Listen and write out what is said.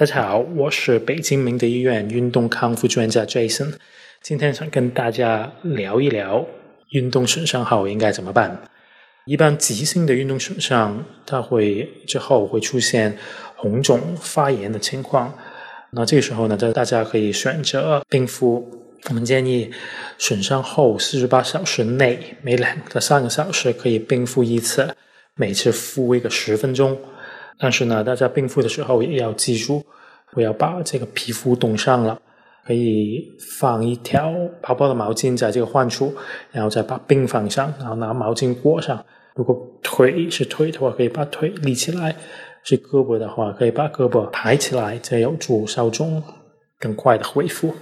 大家好，我是北京明德医院运动康复专家 Jason，今天想跟大家聊一聊运动损伤后应该怎么办。一般急性的运动损伤，它会之后会出现红肿发炎的情况，那这个时候呢，大家可以选择冰敷。我们建议损伤后四十八小时内，每两到三个小时可以冰敷一次，每次敷一个十分钟。但是呢，大家冰敷的时候也要记住，不要把这个皮肤冻伤了。可以放一条薄薄的毛巾在这个患处，然后再把冰放上，然后拿毛巾裹上。如果腿是腿的话，可以把腿立起来；是胳膊的话，可以把胳膊抬起来，这有助消肿更快的恢复。